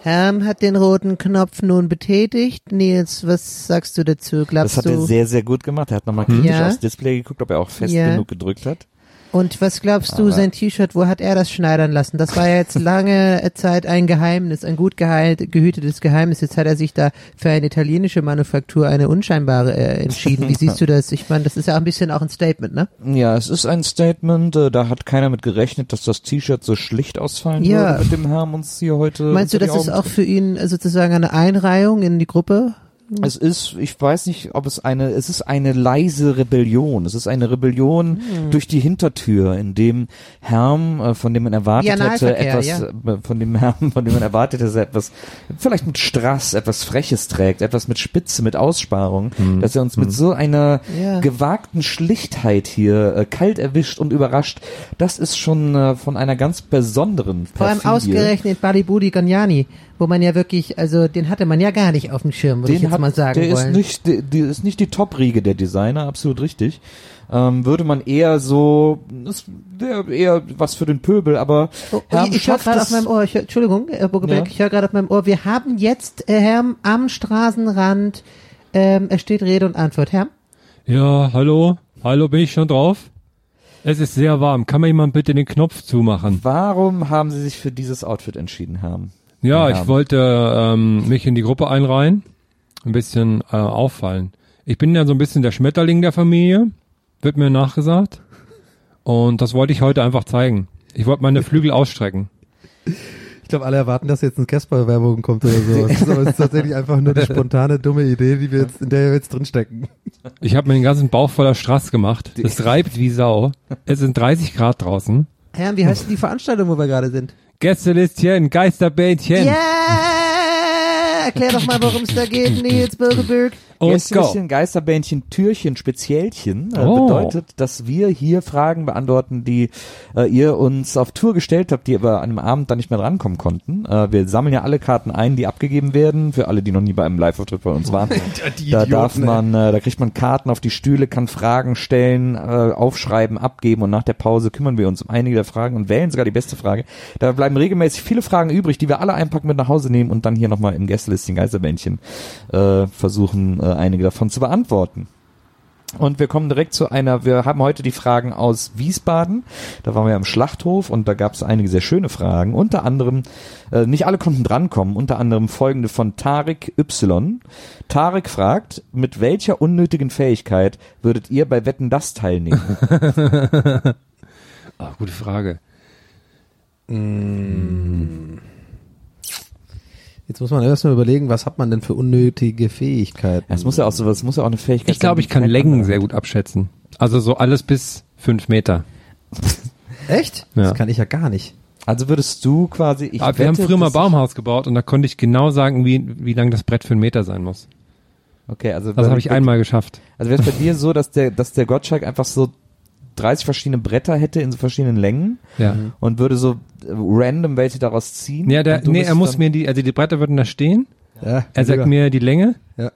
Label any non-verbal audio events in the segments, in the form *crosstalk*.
Herm hat den roten Knopf nun betätigt. Nils, was sagst du dazu? Glaubst Das hat du? er sehr, sehr gut gemacht. Er hat nochmal kritisch Ja. aufs Display geguckt, ob er auch fest Ja. genug gedrückt hat. Und was glaubst du, Aber- sein T-Shirt, wo hat er das schneidern lassen? Das war ja jetzt *laughs* lange Zeit ein Geheimnis, ein gut geheilt, gehütetes Geheimnis. Jetzt hat er sich da für eine italienische Manufaktur, eine unscheinbare, äh, entschieden. Wie siehst du *laughs* das? Ich meine, das ist ja auch ein bisschen auch ein Statement, ne? Ja, es ist ein Statement, äh, da hat keiner mit gerechnet, dass das T-Shirt so schlicht ausfallen Ja. würde, mit dem Herrn uns hier heute. Meinst du, das ist auch für ihn sozusagen eine Einreihung in die Gruppe? Es ist, ich weiß nicht, ob es eine, es ist eine leise Rebellion. Es ist eine Rebellion Hm. durch die Hintertür, in dem Herm, äh, von dem man erwartet hätte, etwas, ja. äh, von dem Herm, von dem man erwartet, er etwas, vielleicht mit Strass, etwas Freches trägt, etwas mit Spitze, mit Aussparung, dass er uns mit so einer Hm. Ja. gewagten Schlichtheit hier äh, kalt erwischt und überrascht. Das ist schon äh, von einer ganz besonderen Vor allem Perfidie. ausgerechnet Balibudi Gagnani, wo man ja wirklich, also den hatte man ja gar nicht auf dem Schirm, würde ich jetzt hat, mal sagen der wollen. ist nicht, die, die ist nicht die Top-Riege der Designer, absolut richtig. Ähm, würde man eher so, das wäre eher was für den Pöbel, aber Oh, Herm ich ich höre gerade auf meinem Ohr, ich hör, Entschuldigung, Herr Burgeberg, Ja. ich höre gerade auf meinem Ohr, wir haben jetzt, äh, Herr, am Straßenrand, ähm, es steht Rede und Antwort. Herr? Ja, hallo? Hallo, bin ich schon drauf? Es ist sehr warm. Kann mir jemand bitte den Knopf zumachen? Warum haben Sie sich für dieses Outfit entschieden, Herm? Ja, ich wollte ähm, mich in die Gruppe einreihen, ein bisschen äh, auffallen. Ich bin ja so ein bisschen der Schmetterling der Familie, wird mir nachgesagt. Und das wollte ich heute einfach zeigen. Ich wollte meine Flügel ausstrecken. Ich glaube, alle erwarten, dass jetzt eine Casper-Werbung kommt oder so. Es ist aber es ist tatsächlich einfach nur eine spontane, dumme Idee, die wir jetzt, in der wir jetzt drinstecken. Ich habe mir den ganzen Bauch voller Strass gemacht. Es reibt wie Sau. Es sind 30 Grad draußen. Herr, wie heißt denn die Veranstaltung, wo wir gerade sind? Gästelistchen, Geisterbähnchen. Ja! Erklär doch mal, worum es da geht, Nils Burgeberg. Und Jetzt ein bisschen Geisterbändchen, Türchen, Speziellchen. Äh, Oh. Bedeutet, dass wir hier Fragen beantworten, die äh, ihr uns auf Tour gestellt habt, die aber an einem Abend dann nicht mehr drankommen konnten. Äh, wir sammeln ja alle Karten ein, die abgegeben werden, für alle, die noch nie bei einem Live-Auftritt bei uns waren. *laughs* da darf man, äh, da kriegt man Karten auf die Stühle, kann Fragen stellen, äh, aufschreiben, abgeben und nach der Pause kümmern wir uns um einige der Fragen und wählen sogar die beste Frage. Da bleiben regelmäßig viele Fragen übrig, die wir alle einpacken mit nach Hause nehmen und dann hier nochmal im Gästelistchen Geisterbändchen äh, versuchen, äh, einige davon zu beantworten. Und wir kommen direkt zu einer, wir haben heute die Fragen aus Wiesbaden. Da waren wir am Schlachthof und da gab es einige sehr schöne Fragen. Unter anderem, äh, nicht alle konnten drankommen, unter anderem folgende von Tarek Y. Tarek fragt, mit welcher unnötigen Fähigkeit würdet ihr bei Wetten das teilnehmen? *laughs* Ah, gute Frage. Jetzt muss man erstmal überlegen, was hat man denn für unnötige Fähigkeiten? Es muss ja auch so, es muss ja auch eine Fähigkeit Ich glaube, ich kann Längen sehr gut abschätzen. Also so alles bis fünf Meter. *laughs* Echt? Ja. Das kann ich ja gar nicht. Also würdest du quasi, ich Aber wir haben wette, früher mal Baumhaus gebaut und da konnte ich genau sagen, wie, wie lang das Brett für einen Meter sein muss. Okay, also Das bei- habe ich einmal geschafft. Also wäre es bei dir so, dass der, dass der Gottschalk einfach so 30 verschiedene Bretter hätte in so verschiedenen Längen Ja. und würde so äh, random welche daraus ziehen? Ja, der, nee, er muss mir die, also die Bretter würden da stehen. Ja, Er sagt mir die Länge Ja,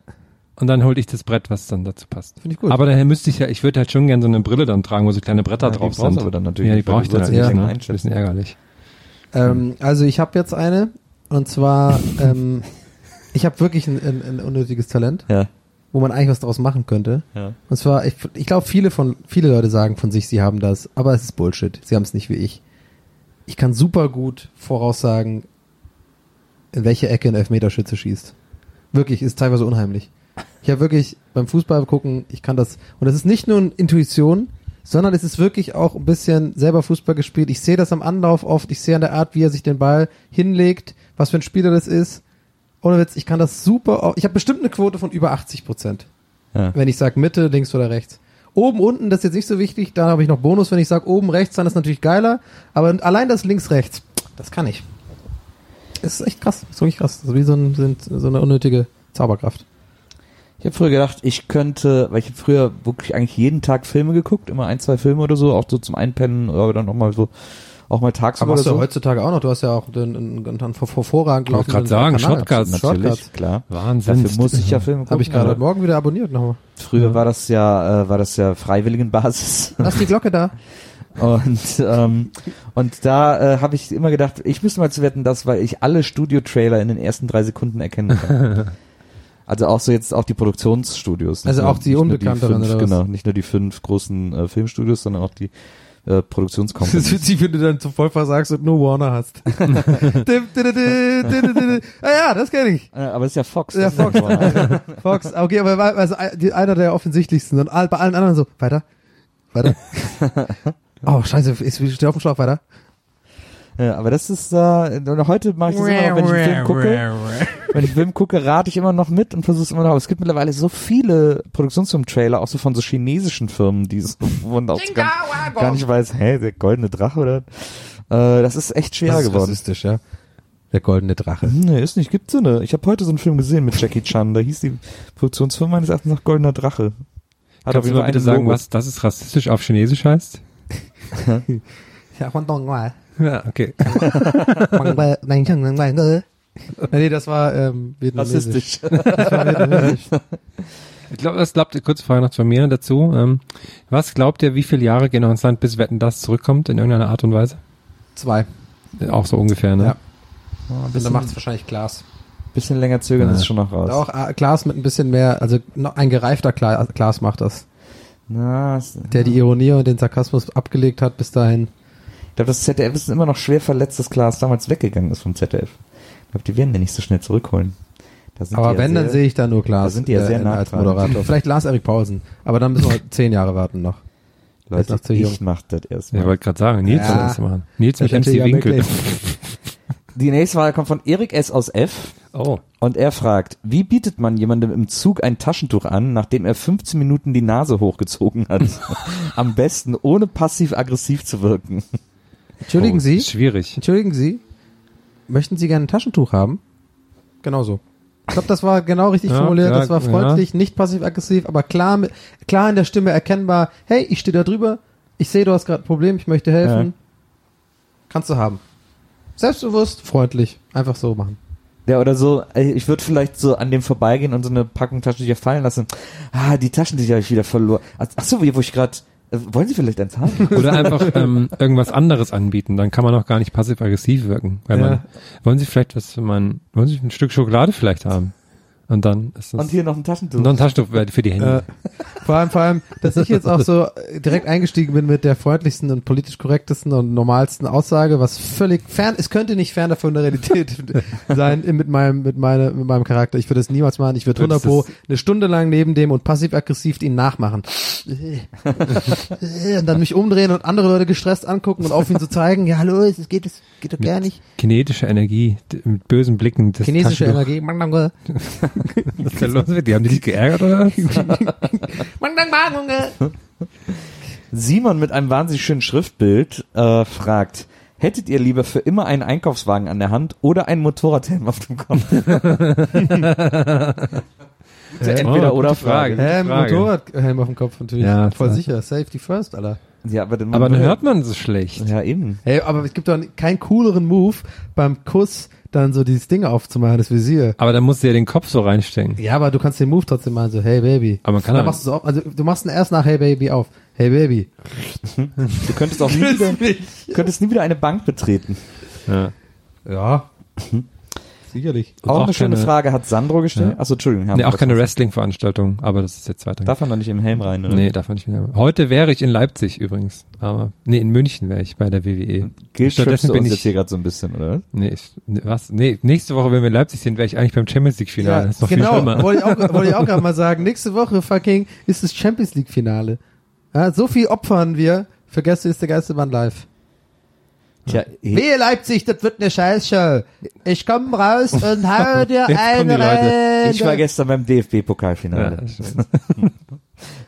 und dann hol ich das Brett, was dann dazu passt. finde ich gut. Aber daher müsste ich ja, ich würde halt schon gerne so eine Brille dann tragen, wo so kleine Bretter Ja, die drauf brauchst sind. aber dann natürlich ja, die brauche ich dann halt sollst nicht, die ne? Ein einschätzen. bisschen ärgerlich. ähm, also ich habe jetzt eine. Und zwar, *laughs* ähm, ich habe wirklich ein, ein, ein unnötiges Talent, Ja. Wo man eigentlich was draus machen könnte. Ja. Und zwar, ich, ich glaube, viele von viele Leute sagen von sich, sie haben das, aber es ist Bullshit. Sie haben es nicht wie ich. Ich kann super gut voraussagen, in welche Ecke ein Elfmeterschütze schießt. Wirklich, ist teilweise unheimlich. Ich habe wirklich beim Fußball gucken, ich kann das. Und das ist nicht nur eine Intuition, sondern es ist wirklich auch ein bisschen selber Fußball gespielt. Ich sehe das am Anlauf oft, ich sehe an der Art, wie er sich den Ball hinlegt, was für ein Spieler das ist. Ohne Witz, ich kann das super. Ich habe bestimmt eine Quote von über 80 Prozent. Ja. Wenn ich sage Mitte, links oder rechts. Oben, unten, das ist jetzt nicht so wichtig. Da habe ich noch Bonus, wenn ich sage oben, rechts, dann ist natürlich geiler. Aber allein das links, rechts, das kann ich. Das ist echt krass. Das ist wirklich krass. Das ist wie so, ein, sind, so eine unnötige Zauberkraft. Ich habe früher gedacht, ich könnte, weil ich hab früher wirklich eigentlich jeden Tag Filme geguckt, immer ein, zwei Filme oder so, auch so zum Einpennen oder dann auch mal so, auch mal tagsüber Aber oder hast du so. ja heutzutage auch noch. Du hast ja auch den, den, den, den hervorragend Ich wollte gerade sagen, Shortcuts. Natürlich, klar. Wahnsinn. Dafür muss ich ja Filme gucken. Habe ich gerade heute Morgen wieder abonniert nochmal. Früher war das ja, äh, war das ja Freiwilligenbasis. Lass die Glocke da. *laughs* Und, ähm, und da äh, habe ich immer gedacht, ich müsste mal zu wetten, das, weil ich alle Studio-Trailer in den ersten drei Sekunden erkennen kann. *laughs* also auch so jetzt auch die Produktionsstudios. Also auch die unbekannteren, fünf, oder was? Genau, nicht nur die fünf großen äh, Filmstudios, sondern auch die äh, Das ist witzig, wenn du dann zu voll versagst und nur Warner hast. *laughs* Ah ja, das kenne ich. äh, aber es ist ja Fox. Ja, Fox. *laughs* Fox, okay, aber also die- einer der offensichtlichsten und bei allen anderen so, weiter, weiter. *laughs* oh, scheiße, ist ich stehe auf dem Schlauch, weiter. Ja, aber das ist, äh, und heute mache ich das immer noch, wenn ich einen Film gucke. wenn ich einen Film gucke, rate ich immer noch mit und versuche es immer noch. Aber es gibt mittlerweile so viele Produktionsfilm-Trailer, auch so von so chinesischen Firmen, die so, *laughs* auch gar, gar nicht weiß, hä, der goldene Drache oder? Äh, das ist echt schwer Das ist geworden. rassistisch, ja. Der goldene Drache. Nee, ist nicht. Gibt so eine. Ich habe heute so einen Film gesehen mit Jackie Chan. Da hieß die Produktionsfirma meines Erachtens nach Goldener Drache. Hat Kannst du mal bitte sagen, Logo. was das ist rassistisch auf Chinesisch heißt? *laughs* Ja. Ja, okay. *laughs* Nee, das war ähm, vietnamesisch. Rassistisch. Das war vietnamesisch. Ich glaube, das glaubt ihr, kurze Frage noch von mir dazu. Ähm, was glaubt ihr, wie viele Jahre gehen noch ins Land, bis Wetten das zurückkommt in irgendeiner Art und Weise? Zwei. Auch so ungefähr, ne? Ja. Oh, dann macht es wahrscheinlich Glas. bisschen länger zögern Ja. ist schon noch raus. Auch äh, Glas mit ein bisschen mehr, also noch ein gereifter Gla Glas macht das. Na, Der die Ironie und den Sarkasmus abgelegt hat bis dahin. Ich glaube, das ZDF ist immer noch schwer verletzt, dass Klaas damals weggegangen ist vom ZDF. Ich glaube, die werden den nicht so schnell zurückholen. Da sind Aber die ja wenn, dann sehe ich da nur Glas. Da sind die ja sehr äh, nah als dran. Moderator. Vielleicht Lars Erik Paulsen. Aber dann müssen wir *laughs* zehn Jahre warten noch. Leute, noch zu jung. ich mach das Ja, erstmal. Ich wollte gerade sagen, Nils Ja. soll das machen. Nils mit Das MC hätte ja Winkel. möglich. *laughs* Die nächste Frage kommt von Erik S. aus F. Oh. Und er fragt, wie bietet man jemandem im Zug ein Taschentuch an, nachdem er 15 Minuten die Nase hochgezogen hat? *laughs* Am besten, ohne passiv-aggressiv zu wirken. Entschuldigen oh, Sie, schwierig. entschuldigen Sie, möchten Sie gerne ein Taschentuch haben? Genau so. Ich glaube, das war genau richtig Ja, formuliert. ja, das war freundlich, nicht passiv-aggressiv, aber klar, mit- klar in der Stimme erkennbar. Hey, ich stehe da drüber. Ich sehe, du hast gerade ein Problem. Ich möchte helfen. Ja. Kannst du haben. Selbstbewusst, freundlich. Einfach so machen. Ja, oder so, ich würde vielleicht so an dem vorbeigehen und so eine Packung Taschentücher fallen lassen. Ah, die Taschentücher habe ich wieder verloren. Ach so, wo ich gerade, wollen Sie vielleicht eins haben? Oder einfach ähm, irgendwas anderes anbieten, dann kann man auch gar nicht passiv-aggressiv wirken. Weil Ja. man, wollen Sie vielleicht was, man, wollen Sie ein Stück Schokolade vielleicht haben? Und dann ist das, Und hier noch ein Taschentuch. und noch ein Taschentuch für die Hände. Äh, vor allem, vor allem, dass ich jetzt auch so äh, direkt eingestiegen bin mit der freundlichsten und politisch korrektesten und normalsten Aussage, was völlig fern, es könnte nicht fern davon der Realität *laughs* sein mit meinem, mit meiner, mit meinem Charakter. Ich würde es niemals machen. Ich würde 100 pro eine Stunde lang neben dem und passiv-aggressiv ihn nachmachen. *laughs* und dann mich umdrehen und andere Leute gestresst angucken und auf ihn zu zeigen, ja, hallo, es geht, es geht doch gar nicht. Kinetische Energie, mit bösen Blicken. Das Chinesische Taschentuch- Energie. *laughs* Was ist denn los mit dir? Haben die dich geärgert oder was? *laughs* Simon mit einem wahnsinnig schönen Schriftbild äh, fragt, hättet ihr lieber für immer einen Einkaufswagen an der Hand oder einen Motorradhelm auf dem Kopf? *laughs* Gute Entweder Oh, oder Frage. Frage. Ähm, Frage. Motorradhelm auf dem Kopf natürlich. Ja, Voll klar. sicher. Safety first, Alter. Ja, aber dann, Aber dann hört man so schlecht. Ja, eben. Hey, aber es gibt doch keinen cooleren Move beim Kuss, dann so dieses Ding aufzumachen, das Visier. Aber dann musst du ja den Kopf so reinstecken. Ja, aber du kannst den Move trotzdem machen, so, hey Baby. Aber man kann dann auch- machst du so auf, also du machst ihn erst nach Hey Baby auf. Hey Baby. *laughs* Du könntest auch nie wieder, könntest nie wieder eine Bank betreten. Ja. Ja. Sicherlich. Auch, auch eine schöne keine- Frage hat Sandro gestellt. Ja. Achso, Entschuldigung. Herr Nee, auch keine Wrestling-Veranstaltung, aber das ist jetzt weiter. Darf man da nicht im Helm rein, oder? Nee, darf man nicht mehr. Heute wäre ich in Leipzig übrigens. Aber, nee, in München wäre ich bei der WWE. Gilt Stattdessen du bin uns ich- jetzt hier gerade so ein bisschen, oder? Nee, ich, nee, was? Nee, nächste Woche, wenn wir in Leipzig sind, wäre ich eigentlich beim Champions League Finale. das ist noch viel genau, wollte ich auch, wollte ich auch gerade mal sagen. Nächste Woche fucking ist das Champions League Finale. Ja, so viel opfern wir für Gäste ist der Geisterbahn live. Tja, eh- Wehe Leipzig, das wird eine Scheißshow. Ich komm raus und *laughs* hau dir eine rein. ich war gestern beim DFB-Pokalfinale. Ja, *laughs*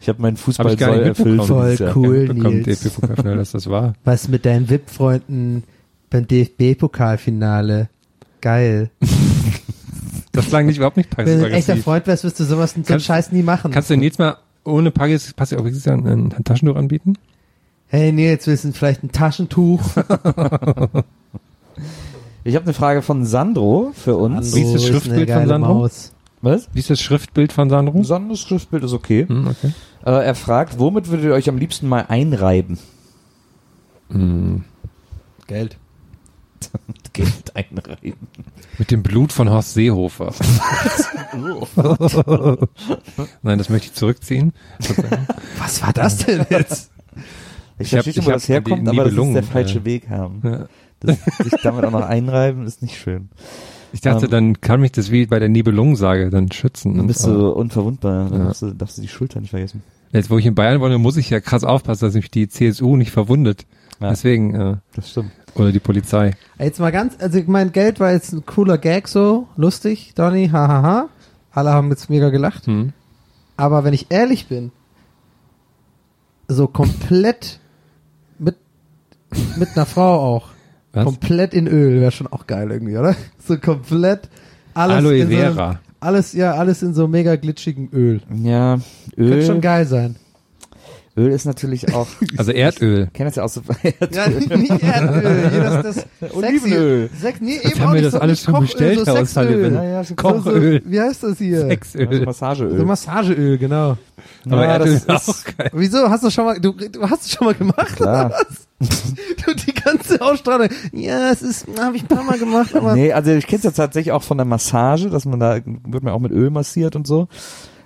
ich habe meinen Hab Fußball ich gar nicht soll erfüllt. Voll cool, Bekommen Nils. DFB-Pokalfinale, dass das war. Was mit deinen VIP-Freunden beim DFB-Pokalfinale? Geil. *laughs* Das klang nicht überhaupt nicht Wenn du ein echter. Freund wärst, wirst du sowas, so einen Scheiß nie machen. Kannst du denn jetzt mal ohne Paris, passiv ein, ein Taschentuch anbieten? Hey Nils, willst du vielleicht ein Taschentuch? *laughs* Ich habe eine Frage von Sandro für uns. Wie ist das Sandro Schriftbild von Sandro? Maus. Was? Wie ist das Schriftbild von Sandro? Sandros Schriftbild ist okay. Hm, okay. Äh, er fragt, womit würdet ihr euch am liebsten mal einreiben? Hm. Geld. *laughs* Geld einreiben. Mit dem Blut von Horst Seehofer. *laughs* Nein, das möchte ich zurückziehen. Was war das denn jetzt? Ich, Ich verstehe schon, wo das herkommt, aber das ist der falsche äh, Weg haben. Ja. Das, sich damit auch noch einreiben, ist nicht schön. Ich dachte, Ähm, dann kann mich das wie bei der Nibelungensage dann schützen. Dann bist Und, du unverwundbar. Dann Ja. darfst, du, darfst du die Schulter nicht vergessen. Jetzt, wo ich in Bayern wohne, muss ich ja krass aufpassen, dass mich die CSU nicht verwundet. Ja. Deswegen, äh, Das stimmt. oder die Polizei. Jetzt mal ganz, also ich mein Geld war jetzt ein cooler Gag so, lustig, Donny, hahaha. Alle haben jetzt mega gelacht. Hm. Aber wenn ich ehrlich bin, so komplett mit einer Frau auch. Was? Komplett in Öl wäre schon auch geil irgendwie, oder? So komplett alles Aloe in so Vera. alles, ja, alles in so mega glitschigen Öl. Ja, Könnte schon Öl, geil sein. Öl ist natürlich auch, *laughs* Also Erdöl. ich kenne das ja aus so Ja, *laughs* nicht, Erdöl, hier das, das Olivenöl. Sex, nee, eben haben auch wir nicht das so, alles schon Kochöl, bestellt, so Sexöl. O'Sullivan? Ja, ja, schon So, so, Kochöl. wie heißt das hier? Also Sexöl. Massageöl. So Massageöl, genau. Aber Ja, Erdöl das ist auch geil. Wieso? Hast du schon mal, du, du hast es schon mal gemacht? Klar. Oder was? *laughs* Du, die ganze Ausstrahlung. Ja, es ist, habe ich ein paar Mal gemacht, aber. Nee, also ich kenne es ja tatsächlich auch von der Massage, dass man da, wird man auch mit Öl massiert und so.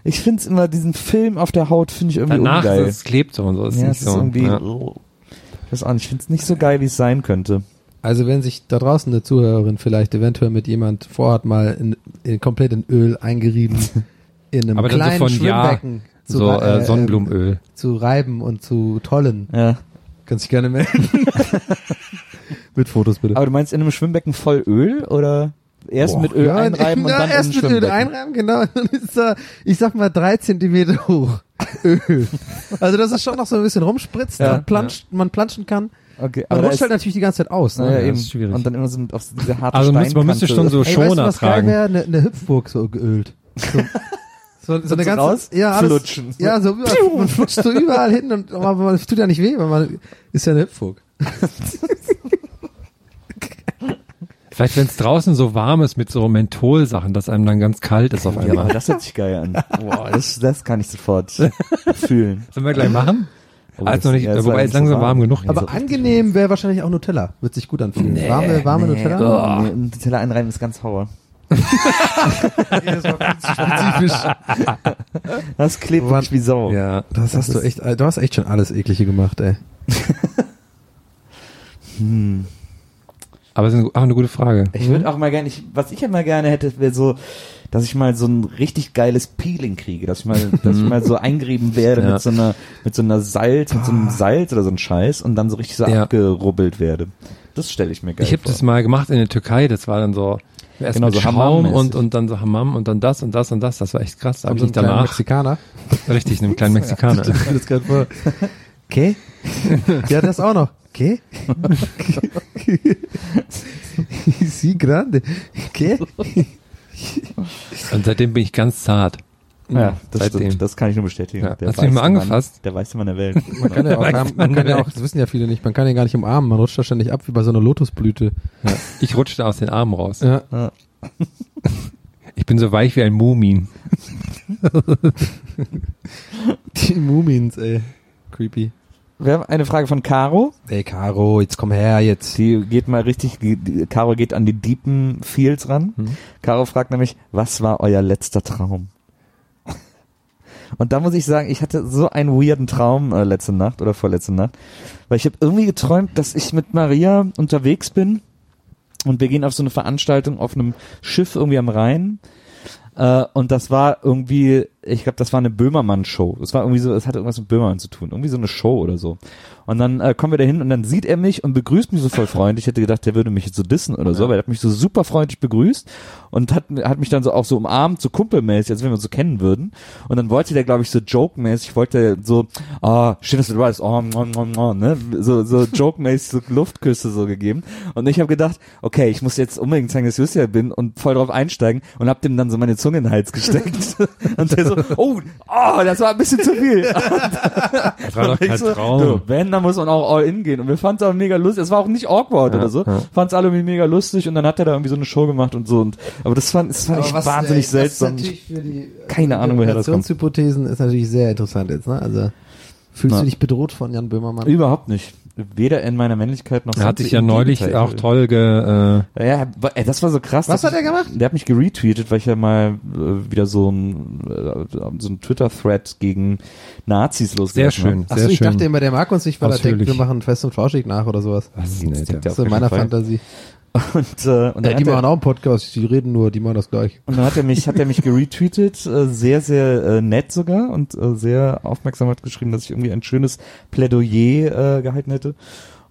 Ich finde es immer, diesen Film auf der Haut finde ich irgendwie Danach ungeil. ist es klebt so und so. Ist ja, nicht es ist so. irgendwie, ja. ich weiß auch nicht, ich finde es nicht so geil, wie es sein könnte. Also wenn sich da draußen eine Zuhörerin vielleicht eventuell mit jemand vorhat, mal in, in komplett in Öl eingerieben, *laughs* in einem Aber dann so kleinen von ja, Schwimmbecken zu, So äh, Sonnenblumenöl. zu reiben und zu tollen. Ja. Kannst dich gerne melden. *laughs* mit Fotos bitte. Aber du meinst in einem Schwimmbecken voll Öl oder erst Boah, mit Öl ja, einreiben und na, dann erst in ein mit Öl Schwimmbecken? einreiben, genau. *laughs* Dann ist da, ich sag mal, drei Zentimeter hoch. Öl. Also, dass es schon noch so ein bisschen rumspritzt Ja. und planscht, man planschen kann. Okay, Man aber da rutscht halt natürlich die ganze Zeit aus. Ne? Ja, eben. das ist schwierig. Und dann immer so auf diese harte Also man müsste schon so Ey, weißt du, Schoner was geil tragen. wäre? Eine, eine Hüpfburg so geölt. So, *laughs* so, so eine so ganze, raus? ja, alles, Flutschen. ja, so überall, man flutscht so überall hin und aber man es tut ja nicht weh, weil man ist ja eine Hüpfburg. *laughs* Vielleicht, wenn es draußen so warm ist mit so Mentholsachen, dass einem dann ganz kalt ist auf Ja, einmal. das hört sich geil an. Boah, das, das kann ich sofort *laughs* fühlen. Sollen wir gleich machen? Aber Also noch nicht, ja, wobei es so langsam warm genug. Aber angenehm wäre wahrscheinlich auch Nutella. Wird sich gut anfühlen. warme, warme Nutella. Oh, nee, Nutella einreiben ist ganz Horror. Das war viel zu spezifisch. Das klebt Wann- wirklich wie Sau. ja. Das hast du echt, du hast echt schon alles Eklige gemacht, ey. *laughs* Aber es ist eine- auch eine gute Frage. Ich würde auch mal gerne, ich, was ich immer gerne hätte, wäre so, dass ich mal so ein richtig geiles Peeling kriege, dass ich mal, *laughs* dass ich mal so eingerieben werde Ja. mit so einer, mit so einer Salz, mit so einem Salz oder so ein Scheiß und dann so richtig so Ja. abgerubbelt werde. Das stelle ich mir geil Ich habe vor. das mal gemacht in der Türkei, das war dann so erst Genau, so Hammam-mäßig. und, und dann so Hammam und dann das und das und das. Das war echt krass. Da habe so ich einen kleinen danach Mexikaner. *laughs* richtig einem kleinen Mexikaner. Ich. Okay? Ja, das auch noch. Okay? *laughs* Sie grande. Okay? Und seitdem bin ich ganz zart. Ja, das Seitdem. stimmt, das kann ich nur bestätigen. Ja. Der Hast du ihn mal angefasst? Mann, der weiße Mann der Welt. *laughs* Man kann ja auch, Weiß man man kann ja nicht. auch, das wissen ja viele nicht, man kann ja gar nicht umarmen, man rutscht da ständig ab wie bei so einer Lotusblüte. Ja. Ich rutschte aus den Armen raus. Ja. Ja. Ich bin so weich wie ein Mumin. *laughs* Die Mumins, ey. Creepy. wir haben eine Frage von Caro. Ey, Caro, jetzt komm her, jetzt. Die geht mal richtig, die, Caro geht an die deepen Fields ran. Caro fragt nämlich, was war euer letzter Traum? Und da muss ich sagen, ich hatte so einen weirden Traum äh, letzte Nacht oder vorletzte Nacht, weil ich habe irgendwie geträumt, dass ich mit Maria unterwegs bin und wir gehen auf so eine Veranstaltung auf einem Schiff irgendwie am Rhein. Äh, und das war irgendwie, ich glaube, das war eine Böhmermann-Show. Das war irgendwie so, es hatte irgendwas mit Böhmermann zu tun. Irgendwie so eine Show oder so. Und dann äh, kommen wir da hin und dann sieht er mich und begrüßt mich so voll freundlich. Ich hätte gedacht, der würde mich jetzt so dissen oder so, aber er hat mich so super freundlich begrüßt und hat, hat mich dann so auch so umarmt, so kumpelmäßig, als wenn wir uns so kennen würden. Und dann wollte der, glaube ich, so joke-mäßig, wollte er so, ah, schön, dass du da bist, oh, oh, oh, oh, ne? So, so joke-mäßig so Luftküsse so gegeben. Und ich habe gedacht, okay, ich muss jetzt unbedingt zeigen, dass ich Lucia bin und voll drauf einsteigen und hab dem dann so meine Zunge in den Hals gesteckt. *laughs* und der so, oh, oh, das war ein bisschen zu viel. *laughs* Das war doch kein so, Traum. du, wenn, dann muss man auch all in gehen. Und wir fanden es auch mega lustig. Es war auch nicht awkward oder so. ja. Fanden es alle irgendwie mega lustig und dann hat er da irgendwie so eine Show gemacht und so. Und, aber das fand, das fand ich wahnsinnig äh, seltsam. Das ist natürlich für die Keine Ahnung, woher das kommt. Hypothesen ist natürlich sehr interessant jetzt, ne? Also fühlst Na. du dich bedroht von Jan Böhmermann? Überhaupt nicht. Weder in meiner Männlichkeit noch Er hat sich ja neulich Gegenteil. auch toll ge, äh, Ja, ey, das war so krass. Was hat er gemacht? Der hat mich geretweetet, weil ich ja mal äh, wieder so ein, äh, so ein Twitter-Thread gegen Nazis sehr losgelassen schön, Achso, sehr ich schön. dachte immer, der mag uns nicht, weil er denkt, wir machen fest und flauschig nach oder sowas. Was ist denn das auf in meiner Fall. Fantasie. Und, äh, und, Ja, die hat er, machen auch einen Podcast, die reden nur, die machen das gleich. und dann hat er mich, hat er mich *laughs* geretweetet, äh, sehr, sehr äh, nett sogar und äh, sehr aufmerksam hat geschrieben, dass ich irgendwie ein schönes Plädoyer äh, gehalten hätte.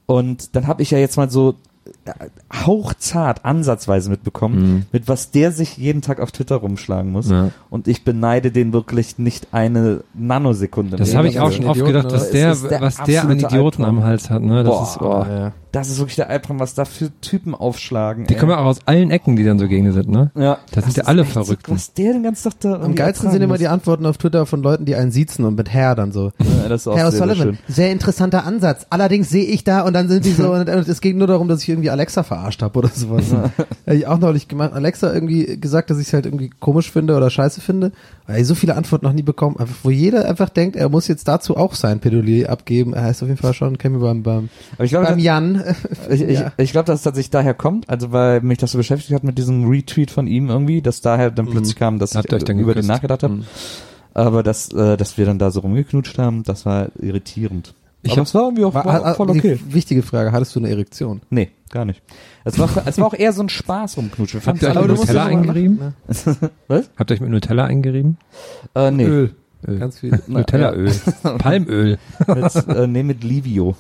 Und dann habe ich ja jetzt mal so äh, hauchzart ansatzweise mitbekommen, Mhm. mit was der sich jeden Tag auf Twitter rumschlagen muss. Ja. Und ich beneide den wirklich nicht eine Nanosekunde. Das habe ich auch schon oft gedacht, dass Es der, der was der an Idioten Albtraum. am Hals hat, ne? Das Boah. ist, oh. Ja. Das ist wirklich der Albtraum, was da für Typen aufschlagen. Die ey. kommen ja auch aus allen Ecken, die dann so gegen die sind, ne? ja, Das sind ja alle echt so, was der den ganzen Tag da Am geilsten sind immer die Antworten auf Twitter von Leuten, die einen siezen und mit Herr dann so. Ja, das ist auch Herr sehr, sehr O'Sullivan, schön. sehr interessanter Ansatz. Allerdings sehe ich da und dann sind die so, und, *laughs* und es ging nur darum, dass ich irgendwie Alexa verarscht habe oder sowas. Hätte ich auch neulich gemacht, Alexa irgendwie gesagt, dass ich es halt irgendwie komisch finde oder scheiße finde. Weil ich so viele Antworten noch nie bekommen, einfach, wo jeder einfach denkt, er muss jetzt dazu auch sein Plädoyer abgeben. Er heißt auf jeden Fall schon, kennen wir beim, beim, Aber ich glaube, beim das- *laughs* Ich, ich, Ja. ich glaube, dass es tatsächlich daher kommt, also weil mich das so beschäftigt hat mit diesem Retweet von ihm irgendwie, dass daher dann plötzlich kam, dass Habt ich über den nachgedacht habe. Mhm. Aber dass, äh, dass wir dann da so rumgeknutscht haben, das war irritierend. Ich Aber hab- es war irgendwie auch War, war, voll okay. wichtige Frage, hattest du eine Erektion? Nee, gar nicht. Es war, es war auch eher so ein Spaß rumknutschen. Habt ihr euch mit Nutella ja eingerieben? *laughs* Was? Habt ihr euch mit Nutella eingerieben? Äh, nee. Öl. Öl. Ganz viel. Nutellaöl. *laughs* Palmöl. Mit, äh, nee, mit Livio.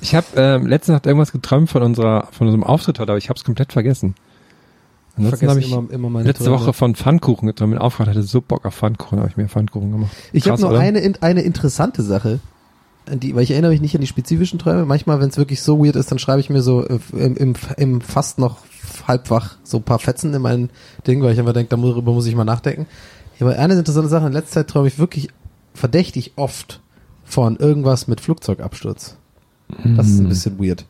Ich habe ähm, letzte Nacht irgendwas geträumt von unserer von unserem Auftritt heute, aber ich habe es komplett vergessen. Ansonsten habe ich immer, immer meine letzte Träume. Woche von Pfannkuchen geträumt. Bin aufgewacht, hatte so Bock auf Pfannkuchen, habe ich mir Pfannkuchen gemacht. Ich habe noch oder? eine, in- eine interessante Sache, die, weil ich erinnere mich nicht an die spezifischen Träume. Manchmal, wenn es wirklich so weird ist, dann schreibe ich mir so äh, im, im, im fast noch halbwach so ein paar Fetzen in mein Ding, weil ich einfach denke, darüber muss ich mal nachdenken. Aber eine interessante Sache, in letzter Zeit träume ich wirklich verdächtig oft von irgendwas mit Flugzeugabsturz. Das ist ein bisschen weird.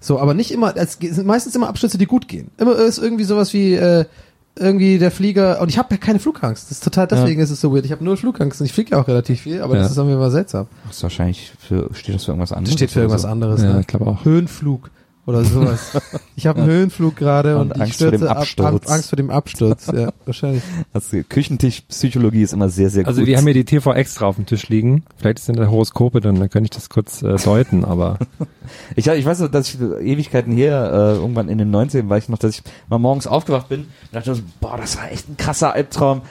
So, aber nicht immer, es sind meistens immer Abstürze, die gut gehen. Immer ist irgendwie sowas wie, äh, irgendwie der Flieger, und ich habe ja keine Flugangst. Das ist total, deswegen ist es so weird. Ich habe null Flugangst und ich fliege ja auch relativ viel, aber Ja. das ist irgendwie mal seltsam. Das ist wahrscheinlich für, steht das für irgendwas anderes? Das steht für irgendwas so? anderes. Ja, ne? ich glaube auch. Höhenflug oder sowas. *laughs* ich habe einen Höhenflug gerade Und und, ich Angst vor dem stürze ab, Absturz. Ab, Angst vor dem Absturz. ja, *laughs* wahrscheinlich. Das Küchentischpsychologie ist immer sehr, sehr Also gut. wir haben hier die TV extra auf dem Tisch liegen. Vielleicht sind da Horoskope drin, dann könnte ich das kurz äh, deuten, aber *laughs* Ich, ich weiß noch, dass ich Ewigkeiten her, äh, irgendwann in den 90ern war ich noch, dass ich mal morgens aufgewacht bin und dachte so, boah, das war echt ein krasser Albtraum.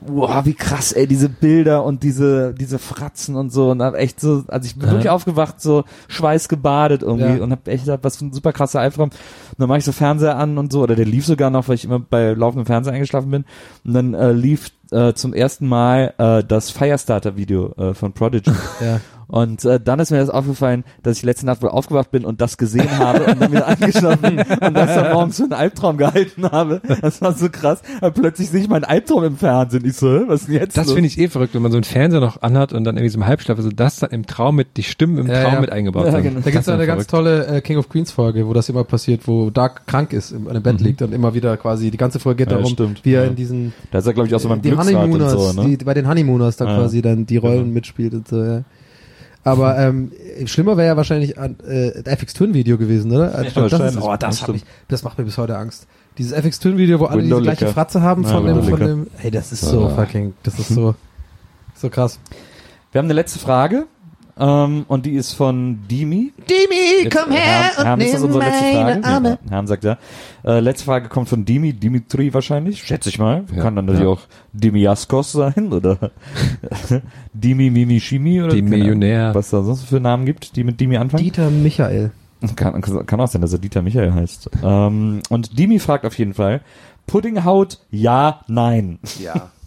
Wow, wie krass, ey, diese Bilder und diese, diese Fratzen und so. Und hab echt so, also ich bin Ja. wirklich aufgewacht, so schweißgebadet irgendwie Ja. und hab echt gedacht, was für ein super krasser Albtraum. Und dann mach ich so Fernseher an und so, oder der lief sogar noch, weil ich immer bei laufendem Fernseher eingeschlafen bin. Und dann äh, lief äh, zum ersten Mal äh, das Firestarter-Video äh, von Prodigy. Ja. Und äh, dann ist mir das aufgefallen, dass ich letzte Nacht wohl aufgewacht bin und das gesehen habe und dann wieder *laughs* eingeschlafen bin und das dann morgens für einen Albtraum gehalten habe. Das war so krass. Aber plötzlich sehe ich meinen Albtraum im Fernsehen. Ich so, was ist denn jetzt das finde ich eh verrückt, wenn man so einen Fernseher noch anhat und dann irgendwie so im Halbschlaf, also das dann im Traum mit, die Stimmen im Ja, Traum ja. mit eingebaut Ja, genau. Da gibt es eine ganz verrückt. tolle äh, King of Queens Folge, wo das immer passiert, wo Dark krank ist, im, an dem Bett Mhm. liegt und immer wieder quasi, die ganze Folge geht Ja, darum, stimmt. wie er Ja. in diesen Da ist er, glaube ich, auch so beim Glücksrad und Honeymooners, so, ne? die, bei den Honeymooners da Ja. quasi dann die Rollen Genau. mitspielt und so, ja. Aber ähm, schlimmer wäre ja wahrscheinlich ein äh, FX Twin Video gewesen, oder? Glaub, das, ist, oh, das, Das hab ich, das macht mir bis heute Angst. Dieses FX Twin Video, wo alle diese gleiche. Fratze haben Ja, von dem, Window von dem. Hey, das ist so Ja. fucking, das ist so, so krass. Wir haben eine letzte Frage. Ähm, und die ist von Dimi. Dimi, Jetzt, komm äh, her Herrn, Herrn, und ist das nimm unsere letzte Frage? meine Arme. Ja, Herrn sagt ja. Äh, letzte Frage kommt von Dimi, Dimitri wahrscheinlich, schätze ich mal. Ja. Kann dann natürlich auch Dimiaskos sein oder *laughs* Dimi Mimi Shimi oder Die Millionär. Was da sonst für Namen gibt, die mit Dimi anfangen. Dieter Michael. Kann, kann auch sein, dass er Dieter Michael heißt. Ähm, und Dimi fragt auf jeden Fall, Puddinghaut, ja, nein. Ja. *laughs*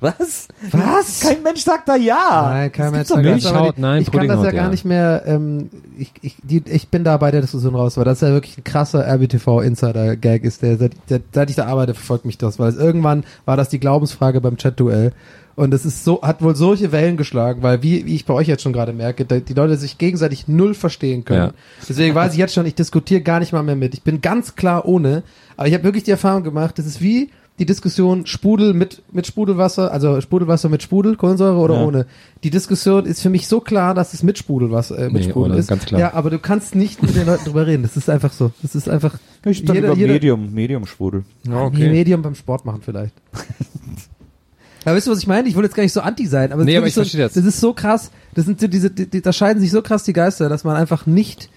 Was? Was? Kein Mensch sagt da ja. Nein, kein Mensch sagt Milchhaut, nein, Ich kann das ja Puddinghaut, gar ja. nicht mehr, ähm, ich, ich, die, ich bin da bei der Diskussion raus, weil das ja wirklich ein krasser RBTV-Insider-Gag ist, der seit, der, seit ich da arbeite, verfolgt mich das, weil es irgendwann war das die Glaubensfrage beim Chat-Duell und es ist so, hat wohl solche Wellen geschlagen, weil wie, wie ich bei euch jetzt schon gerade merke, da, die Leute sich gegenseitig null verstehen können. Ja. Deswegen weiß ich jetzt schon, ich diskutiere gar nicht mal mehr mit. Ich bin ganz klar ohne, aber ich habe wirklich die Erfahrung gemacht, das ist wie die Diskussion Sprudel mit, mit Sprudelwasser, also Sprudelwasser mit Sprudel, Kohlensäure oder Ja. ohne. Die Diskussion ist für mich so klar, dass es mit Sprudelwasser, äh, mit Nee, Sprudel ohne, ist. ganz klar. Ja, aber du kannst nicht mit den Leuten drüber reden. Das ist einfach so. Das ist einfach. Ich Jeder- über jeder- Medium, Medium-Schwudel. Ja, Nee, Medium beim Sport machen vielleicht. Aber wisst ihr, was ich meine? Ich will jetzt gar nicht so anti sein, aber, Nee, aber ich so, verstehe das. das ist so krass. Das sind so diese, die, die, da scheiden sich so krass die Geister, dass man einfach nicht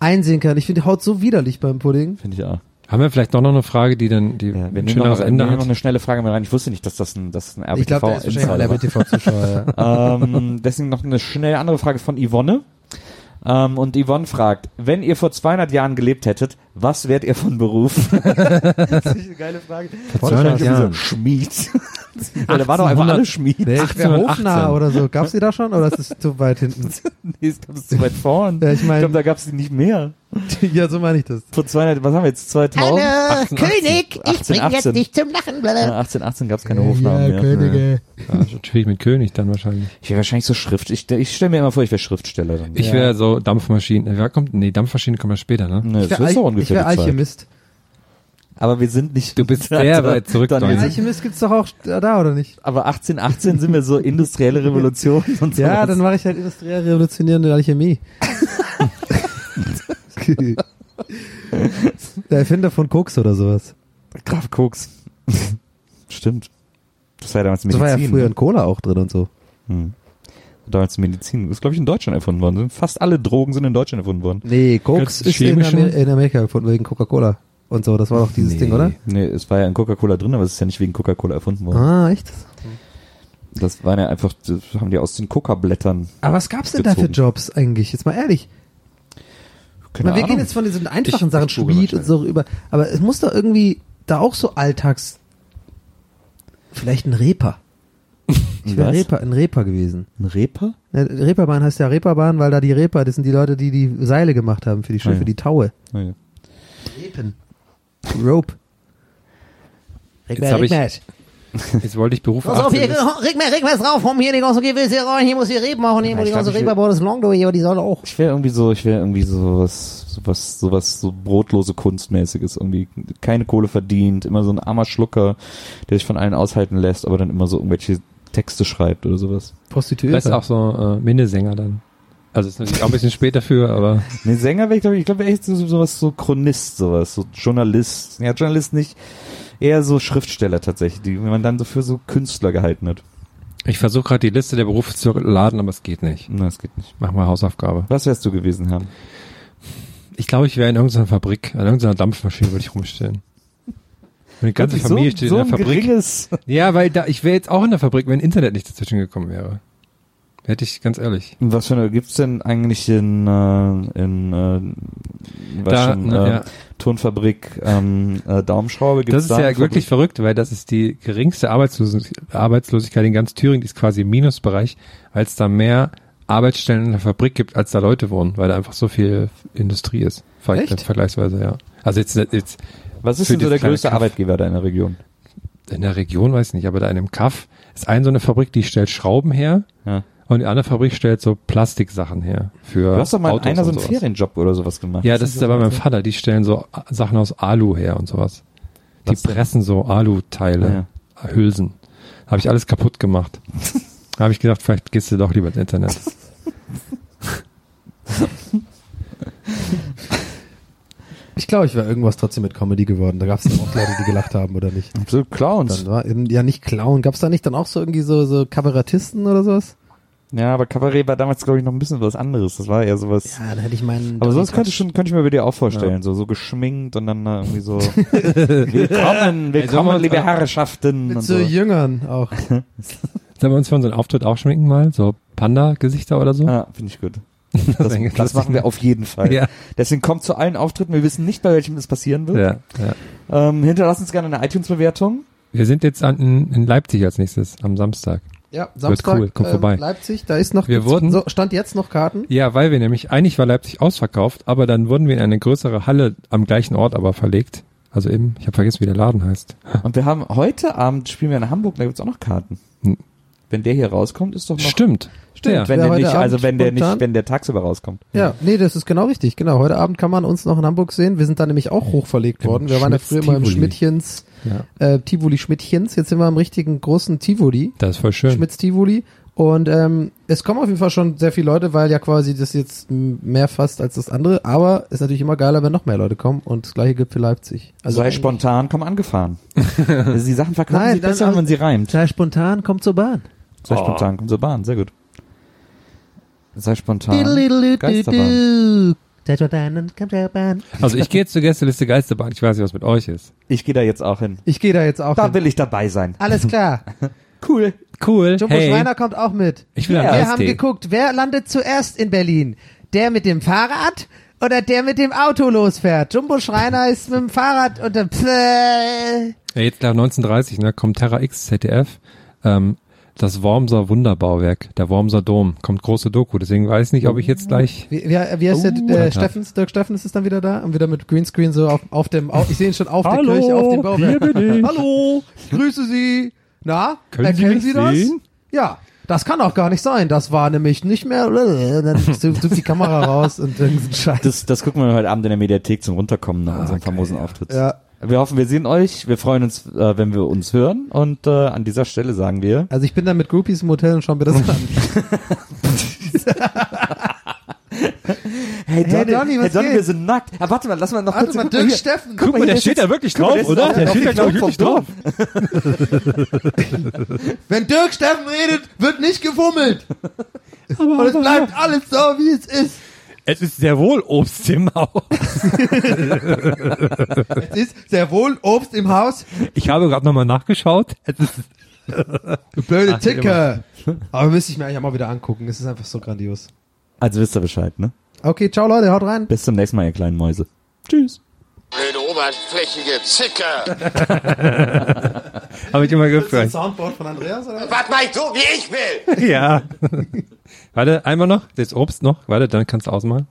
einsehen kann. Ich finde die Haut so widerlich beim Pudding. Finde ich auch. Haben wir vielleicht doch noch eine Frage, die dann die Ja, wir ein nehmen, noch, schöneres wir Ende nehmen noch hat? eine schnelle Frage mit rein. Ich wusste nicht, dass das ein, das ein RBTV Ich glaube, der ist Insider RBTV-Zuschauer, ja. war. *laughs* ähm, deswegen noch eine schnell andere Frage von Yvonne. Ähm, und Yvonne fragt, wenn ihr vor 200 Jahren gelebt hättet, was wärt ihr von Beruf? das ist eine geile Frage. Vor 200 Jahren. Schmied. *laughs* Weil da waren doch einfach alle Schmied. Nee, ich wäre 1818. hofnah oder so. Gab's die da schon oder ist das zu weit hinten? *laughs* Nee, ist zu weit vorn. Ja, ich mein- ich glaube, da gab es die nicht mehr. *laughs* ja, so meine ich das. Vor 200, was haben wir jetzt? 2000? Hallo, 18, König, ich 18, bring jetzt 18. dich zum Lachen. Ja, Blablabla. 1818 gab es keine Hofnamen mehr. Könige. Ja, natürlich mit König dann wahrscheinlich. Ich wäre wahrscheinlich so Schrift. Ich, ich stelle mir immer vor, ich wäre Schriftsteller dann. Ich wäre so Dampfmaschine. Wer kommt? Nee, Dampfmaschine kommt ja später, ne? Ne, Ich das wäre ist doch ich ungefähr wär die Zeit. Alchemist. Aber wir sind nicht. Du bist *laughs* sehr weit zurück, Dann, Alchemist gibt's doch auch da, oder nicht? aber 1818 sind wir so industrielle Revolution *laughs* und so. Ja, dann mache ich halt industriell revolutionierende Alchemie. *laughs* Der Erfinder von Koks oder sowas. Graf Koks. Stimmt. Das war ja damals Medizin. war ja früher ne? in Cola auch drin und so. hm. Damals Medizin. Das ist, glaube ich, in Deutschland erfunden worden. Fast alle Drogen sind in Deutschland erfunden worden. Nee, Koks ist in? Amer in Amerika gefunden wegen Coca-Cola und so. Das war doch dieses Nee. Ding, oder? Nee, es war ja in Coca-Cola drin, aber es ist ja nicht wegen Coca-Cola erfunden worden. Ah, echt? Das waren ja einfach, das haben die aus den Coca-Blättern. Aber was gab's denn da für Gezogen. Jobs eigentlich? Jetzt mal ehrlich. Ich meine, wir gehen jetzt von diesen einfachen Ich- Sachen ich Schmied und so rüber. Aber es muss doch irgendwie da auch so Alltags. Vielleicht ein Reaper. Ich wäre Was? Reaper, ein Reaper gewesen. Ein Reaper? Ja, Reeperbahn heißt ja Reeperbahn, weil da die Reeper, das sind die Leute, die die Seile gemacht haben für die Schiffe, Ah, ja. die Taue. Ah, ja. Repen. Rope. Jetzt hab ich- *laughs* Jetzt wollte ich Beruf Pass auf, hier, 18. reg mal, reg mal drauf, komm hier die ganze Gewisse rein, hier muss hier Reben machen, hier muss die ich ganze glaub, ich Rebe bauen, das Long hier, die soll auch. Ich wäre irgendwie so, ich wäre irgendwie so was, sowas, sowas so brotlose Kunstmäßiges irgendwie. Keine Kohle verdient, immer so ein armer Schlucker, der sich von allen aushalten lässt, aber dann immer so irgendwelche Texte schreibt oder sowas. Prostituierte. Vielleicht auch so äh, Minnesänger dann. Also ist natürlich auch ein bisschen später für, aber *laughs* Nee, Sänger wäre ich, glaube ich, glaube echt so, sowas, so Chronist, sowas, so Journalist. Ja, Journalist nicht, eher so Schriftsteller tatsächlich, die man dann so für so Künstler gehalten hat. ich versuche gerade die Liste der Berufe zu laden, aber es geht nicht. Na, das geht nicht. Mach mal Hausaufgabe. Was wärst du gewesen haben? Ich glaube, ich wäre in irgendeiner Fabrik, an irgendeiner Dampfmaschine würde ich rumstehen. Meine ganze Familie so, steht so in der Fabrik. Geringes, Ja, weil da, ich wäre jetzt auch in der Fabrik, wenn Internet nicht dazwischen gekommen wäre. Hätte ich ganz ehrlich. was für eine, gibt's denn eigentlich in, äh, in, äh, was Da, schon, äh, ja. Tonfabrik, ähm, äh, Daumenschraube? Gibt's Das ist da ja wirklich verrückt, weil das ist die geringste Arbeitslos Arbeitslosigkeit in ganz Thüringen, die ist quasi im Minusbereich, weil es da mehr Arbeitsstellen in der Fabrik gibt, als da Leute wohnen, weil da einfach so viel Industrie ist. Ver Echt? Vergleichsweise, ja. Also jetzt, jetzt Was ist denn so der größte Kaff. Arbeitgeber da in der Region? in der Region, weiß ich nicht, aber da in einem Kaff ist ein so eine Fabrik, die stellt Schrauben her Ja. Und die andere Fabrik stellt so Plastiksachen her für Du hast doch mal Autos einer so einen sowas. Ferienjob oder sowas gemacht. Ja, das ist aber mein Vater, die stellen so Sachen aus Alu her und sowas. Die Was denn? pressen so Alu-Teile, Hülsen. Habe ich alles kaputt gemacht. *laughs* Da habe ich gedacht, vielleicht gehst du doch lieber ins Internet. Ich glaube, ich wäre irgendwas trotzdem mit Comedy geworden. Da gab es dann auch Leute, die gelacht haben oder nicht. So Clowns. Dann war ja nicht Clown. Gab es da nicht dann auch so irgendwie so, so Kabarettisten oder sowas? Ja, aber Kabarett war damals, glaube ich, noch ein bisschen was anderes. Das war eher sowas. Ja, da hätte ich meinen. aber sowas könnte, ich schon, könnte ich mir bei dir auch vorstellen. So, so geschminkt und dann irgendwie so. willkommen, *laughs* willkommen, Ey, liebe Herrschaften. mit und so, Jüngern auch. *laughs* Sollen wir uns für unseren Auftritt auch schminken mal? So Panda-Gesichter oder so? Ja, finde ich gut. *laughs* Das, das machen wir auf jeden Fall. Ja. Deswegen kommt zu allen Auftritten. Wir wissen nicht, bei welchem das passieren wird. Ja, ja. Ähm, hinterlasst uns gerne eine iTunes-Bewertung. Wir sind jetzt an, in Leipzig als nächstes am Samstag. Ja, Samstag, cool, kommt ähm, vorbei. Leipzig, da ist noch, Wir wurden- so, stand jetzt noch Karten? Ja, weil wir nämlich, eigentlich war Leipzig ausverkauft, aber dann wurden wir in eine größere Halle am gleichen Ort aber verlegt. Also eben, ich habe vergessen, wie der Laden heißt. *laughs* Und wir haben heute Abend spielen wir in Hamburg, da gibt's auch noch Karten. Hm. Wenn der hier rauskommt, ist doch noch. Stimmt. Stimmt. Ja. Wenn Wer der nicht, also wenn der nicht, wenn der tagsüber rauskommt. Ja, nee, das ist genau richtig. Genau, heute Abend kann man uns noch in Hamburg sehen. Wir sind da nämlich auch hochverlegt worden. Wir waren ja früher immer im. Schmidtchens, Ja. äh, Tivoli Schmidtchens. Jetzt sind wir im richtigen großen Tivoli, Das ist voll schön. Schmitz Tivoli. Und ähm, es kommen auf jeden Fall schon sehr viele Leute, weil ja quasi das jetzt mehr fast als das andere. Aber ist natürlich immer geiler, wenn noch mehr Leute kommen. Und das gleiche gilt für Leipzig. Also sei spontan, komm angefahren. *laughs* also die Sachen verkaufen Nein, sie dann besser, wenn sie reimt. Sei spontan, komm zur Bahn. Sei spontan, komm zur Bahn, sehr gut. Sei spontan. Geisterbahn. Also ich gehe jetzt zur Gästeliste Geisterbahn. Ich weiß nicht, was mit euch ist. Ich gehe da jetzt auch hin. Ich gehe da jetzt auch Da hin. will ich dabei sein. Alles klar. *laughs* Cool. Cool. Jumbo hey, Schreiner kommt auch mit. ich will Ja. Wir haben geguckt, wer landet zuerst in Berlin? Der mit dem Fahrrad oder der mit dem Auto losfährt? Jumbo Schreiner ist mit dem Fahrrad und dann. Ja, jetzt nach 1930 ne, kommt Terra X ZDF. Ähm, das Wormser Wunderbauwerk, der Wormser Dom, kommt große Doku. Deswegen weiß ich nicht, ob ich jetzt gleich. Wie, wie, wie heißt Oh, der? Äh. Steffens, Dirk Steffens ist dann wieder da und wieder mit Greenscreen so auf, auf dem, auf, ich sehe ihn schon auf Hallo, der Kirche, auf dem Bauwerk. hier bin ich. Hallo, ich grüße Sie. Na, Können Sie erkennen mich Sie das? sehen? Ja, das kann auch gar nicht sein. Das war nämlich nicht mehr. *laughs* Dann sucht die Kamera raus und irgendein Scheiß. Das, das gucken wir heute Abend in der Mediathek zum Runterkommen nach unserem famosen Auftritt. Ja. Wir hoffen, wir sehen euch. Wir freuen uns, äh, wenn wir uns hören. Und äh, an dieser Stelle sagen wir. Also ich bin dann mit Groupies im Hotel und schauen wir das an. Hey Donny, Donny, was hey Donny, wir sind nackt. Ah, warte mal, lass mal noch Warte kurz. mal, guck Dirk. Steffen. Guck mal, der steht da wirklich guck mal, drauf, der oder? Der auf steht da, dem glaub ich, wirklich Dom. Wenn Dirk Steffen redet, wird nicht gefummelt. und es bleibt alles so, wie es ist. Es ist sehr wohl Obst im Haus. Es ist sehr wohl Obst im Haus. Ich habe gerade nochmal nachgeschaut. Es ist Du blöde Ticker. Aber müsste ich mir eigentlich auch mal wieder angucken. Es ist einfach so grandios. Also wisst ihr Bescheid, ne? Okay, ciao Leute, haut rein. Bis zum nächsten Mal, ihr kleinen Mäuse. Tschüss. Blöde oberflächige Zicker. *laughs* habe ich immer gefragt. Soundboard von Andreas oder? Was mach ich so, wie ich will? *laughs* Ja. *laughs* Warte, einmal noch. Das Obst noch. Warte, dann kannst du ausmalen.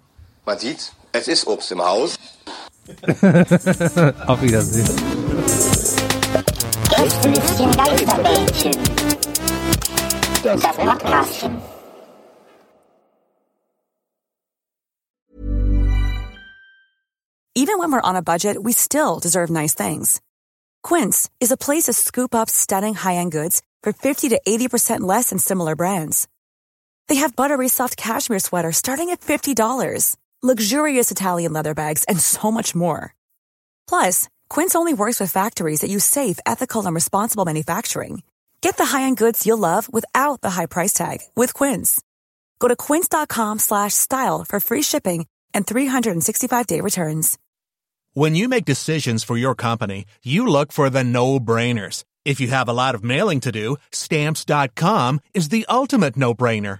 Man sieht, es ist Obst im Haus. *laughs* Auf Wiedersehen. Gästelistchen Geisterbällchen. Das Podcastchen. Even when we're on a budget, we still deserve nice things. Quince is a place to scoop up stunning high-end goods for 50 to 80% less than similar brands. They have buttery soft cashmere sweaters starting at $50, luxurious Italian leather bags, and so much more. Plus, Quince only works with factories that use safe, ethical, and responsible manufacturing. Get the high-end goods you'll love without the high price tag with Quince. Go to quince.com slash style for free shipping and 365-day returns. When you make decisions for your company, you look for the no-brainers. If you have a lot of mailing to do, stamps.com is the ultimate no-brainer.